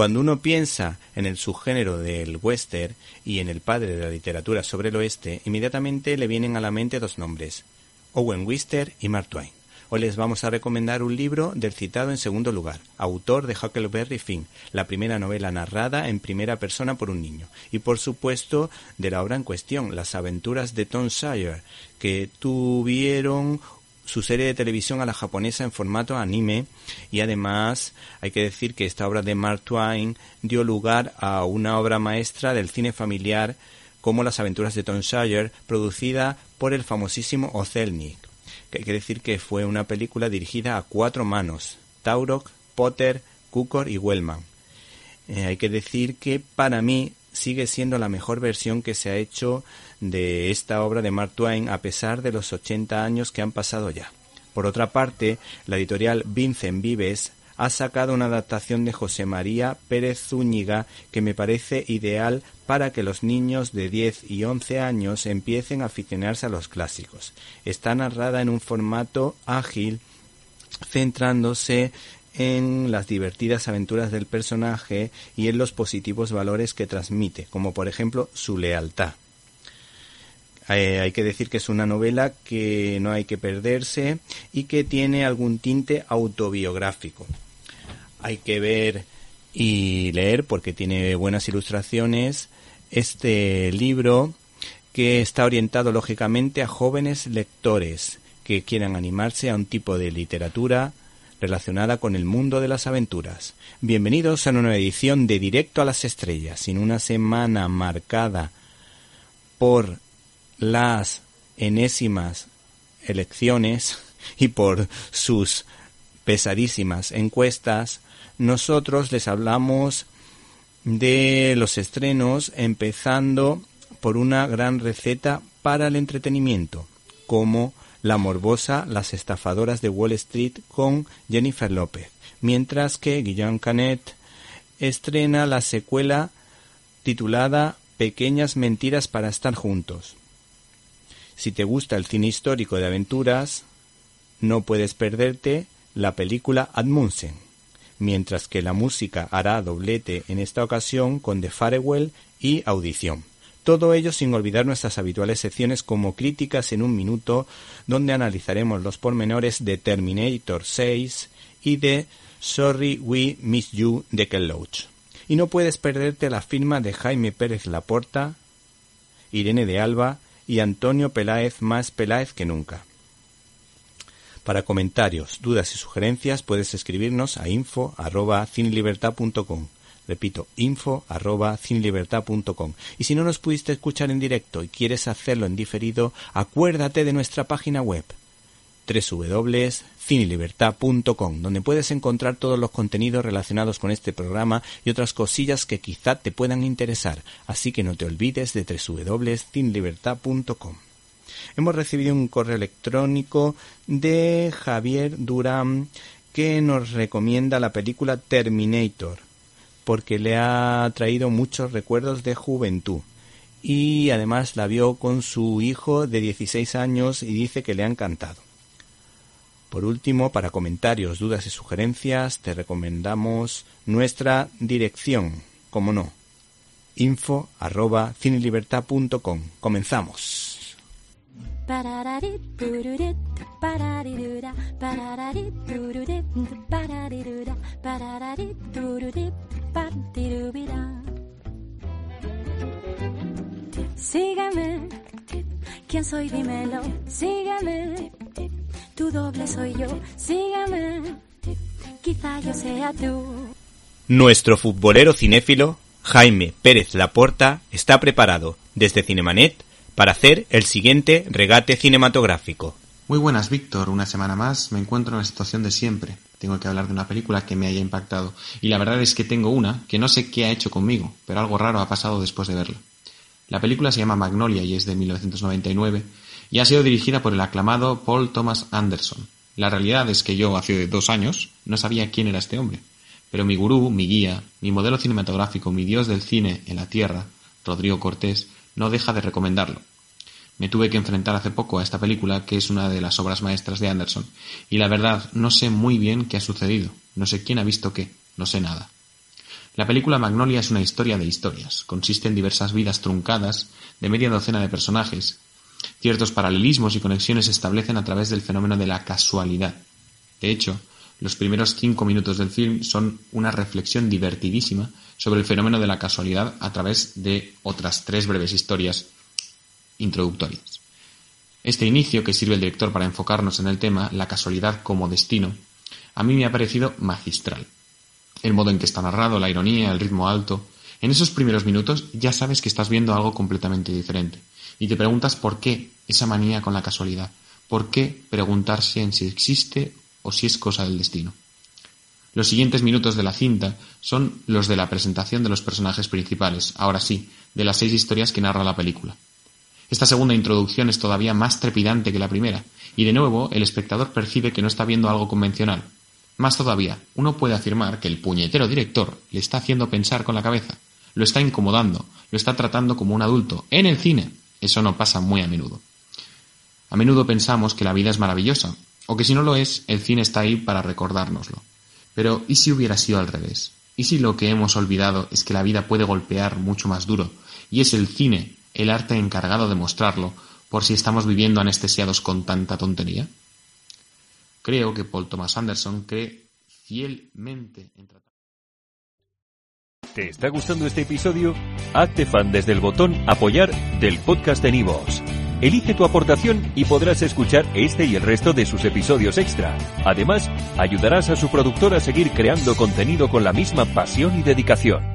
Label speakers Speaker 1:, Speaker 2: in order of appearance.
Speaker 1: Cuando uno piensa en el subgénero del western y en el padre de la literatura sobre el oeste, inmediatamente le vienen a la mente dos nombres, Owen Wister y Mark Twain. Hoy les vamos a recomendar un libro del citado en segundo lugar, autor de Huckleberry Finn, la primera novela narrada en primera persona por un niño, y por supuesto de la obra en cuestión, Las aventuras de Tom Sawyer, que tuvieron su serie de televisión a la japonesa en formato anime. Y además hay que decir que esta obra de Mark Twain dio lugar a una obra maestra del cine familiar como Las aventuras de Tom Sawyer producida por el famosísimo Ozelnik que hay que decir que fue una película dirigida a cuatro manos Taurog, Potter, Cukor y Wellman. Eh, hay que decir que para mí sigue siendo la mejor versión que se ha hecho de esta obra de Mark Twain a pesar de los 80 años que han pasado ya. Por otra parte, la editorial Vincent Vives ha sacado una adaptación de José María Pérez Zúñiga que me parece ideal para que los niños de 10 y 11 años empiecen a aficionarse a los clásicos. Está narrada en un formato ágil centrándose en las divertidas aventuras del personaje y en los positivos valores que transmite, como por ejemplo su lealtad. Eh, hay que decir que es una novela que no hay que perderse y que tiene algún tinte autobiográfico. Hay que ver y leer porque tiene buenas ilustraciones este libro que está orientado lógicamente a jóvenes lectores que quieran animarse a un tipo de literatura relacionada con el mundo de las aventuras. Bienvenidos a una nueva edición de Directo a las Estrellas, en una semana marcada por las enésimas elecciones y por sus pesadísimas encuestas, nosotros les hablamos de los estrenos empezando por una gran receta para el entretenimiento, como La morbosa, las estafadoras de Wall Street con Jennifer López, mientras que Guillaume Canet estrena la secuela titulada Pequeñas mentiras para estar juntos. Si te gusta el cine histórico de aventuras, no puedes perderte la película Admundsen, mientras que la música hará doblete en esta ocasión con The Farewell y Audición. Todo ello sin olvidar nuestras habituales secciones como Críticas en un Minuto, donde analizaremos los pormenores de Terminator 6 y de Sorry We Miss You de Ken Loach. Y no puedes perderte la firma de Jaime Pérez Laporta, Irene de Alba y Antonio Peláez más Peláez que nunca. Para comentarios, dudas y sugerencias puedes escribirnos a info arroba cinelibertad.com. Repito, info arroba. Y si no nos pudiste escuchar en directo y quieres hacerlo en diferido, acuérdate de nuestra página web www.cinelibertad.com, donde puedes encontrar todos los contenidos relacionados con este programa y otras cosillas que quizá te puedan interesar. Así que no te olvides de www.cinelibertad.com. Hemos recibido un correo electrónico de Javier Durán que nos recomienda la película Terminator porque le ha traído muchos recuerdos de juventud y además la vio con su hijo de 16 años y dice que le ha encantado. Por último, para comentarios, dudas y sugerencias, te recomendamos nuestra dirección, como no, info arroba cinelibertad.com. Comenzamos.
Speaker 2: Sígueme, ¿quién soy? Dímelo. Sígueme, tu doble soy yo. Sígueme, quizá yo sea tú.
Speaker 1: Nuestro futbolero cinéfilo, Jaime Pérez Laporta, está preparado, desde Cinemanet, para hacer el siguiente regate cinematográfico.
Speaker 3: Muy buenas, Víctor. Una semana más me encuentro en la situación de siempre. Tengo que hablar de una película que me haya impactado. Y la verdad es que tengo una que no sé qué ha hecho conmigo, pero algo raro ha pasado después de verla. La película se llama Magnolia y es de 1999 y ha sido dirigida por el aclamado Paul Thomas Anderson. La realidad es que yo hace dos años no sabía quién era este hombre, pero mi gurú, mi guía, mi modelo cinematográfico, mi dios del cine en la tierra, Rodrigo Cortés, no deja de recomendarlo. Me tuve que enfrentar hace poco a esta película, que es una de las obras maestras de Anderson, y la verdad no sé muy bien qué ha sucedido, no sé quién ha visto qué, no sé nada. La película Magnolia es una historia de historias, consiste en diversas vidas truncadas de media docena de personajes. Ciertos paralelismos y conexiones se establecen a través del fenómeno de la casualidad. De hecho, los primeros cinco minutos del film son una reflexión divertidísima sobre el fenómeno de la casualidad a través de otras tres breves historias introductorias. Este inicio, que sirve el director para enfocarnos en el tema, la casualidad como destino, a mí me ha parecido magistral. El modo en que está narrado, la ironía, el ritmo alto. En esos primeros minutos ya sabes que estás viendo algo completamente diferente. Y te preguntas por qué esa manía con la casualidad. ¿Por qué preguntarse en si existe o si es cosa del destino? Los siguientes minutos de la cinta son los de la presentación de los personajes principales, ahora sí, de las seis historias que narra la película. Esta segunda introducción es todavía más trepidante que la primera, y de nuevo el espectador percibe que no está viendo algo convencional. Más todavía, uno puede afirmar que el puñetero director le está haciendo pensar con la cabeza, lo está incomodando, lo está tratando como un adulto, en el cine. Eso no pasa muy a menudo. A menudo pensamos que la vida es maravillosa, o que si no lo es, el cine está ahí para recordárnoslo. Pero ¿y si hubiera sido al revés? ¿Y si lo que hemos olvidado es que la vida puede golpear mucho más duro, y es el cine el arte encargado de mostrarlo, por si estamos viviendo anestesiados con tanta tontería? Creo que Paul Thomas Anderson cree fielmente en tratar.
Speaker 4: ¿Te está gustando este episodio? Hazte fan desde el botón Apoyar del podcast de Nivos. Elige tu aportación y podrás escuchar este y el resto de sus episodios extra. Además, ayudarás a su productor a seguir creando contenido con la misma pasión y dedicación.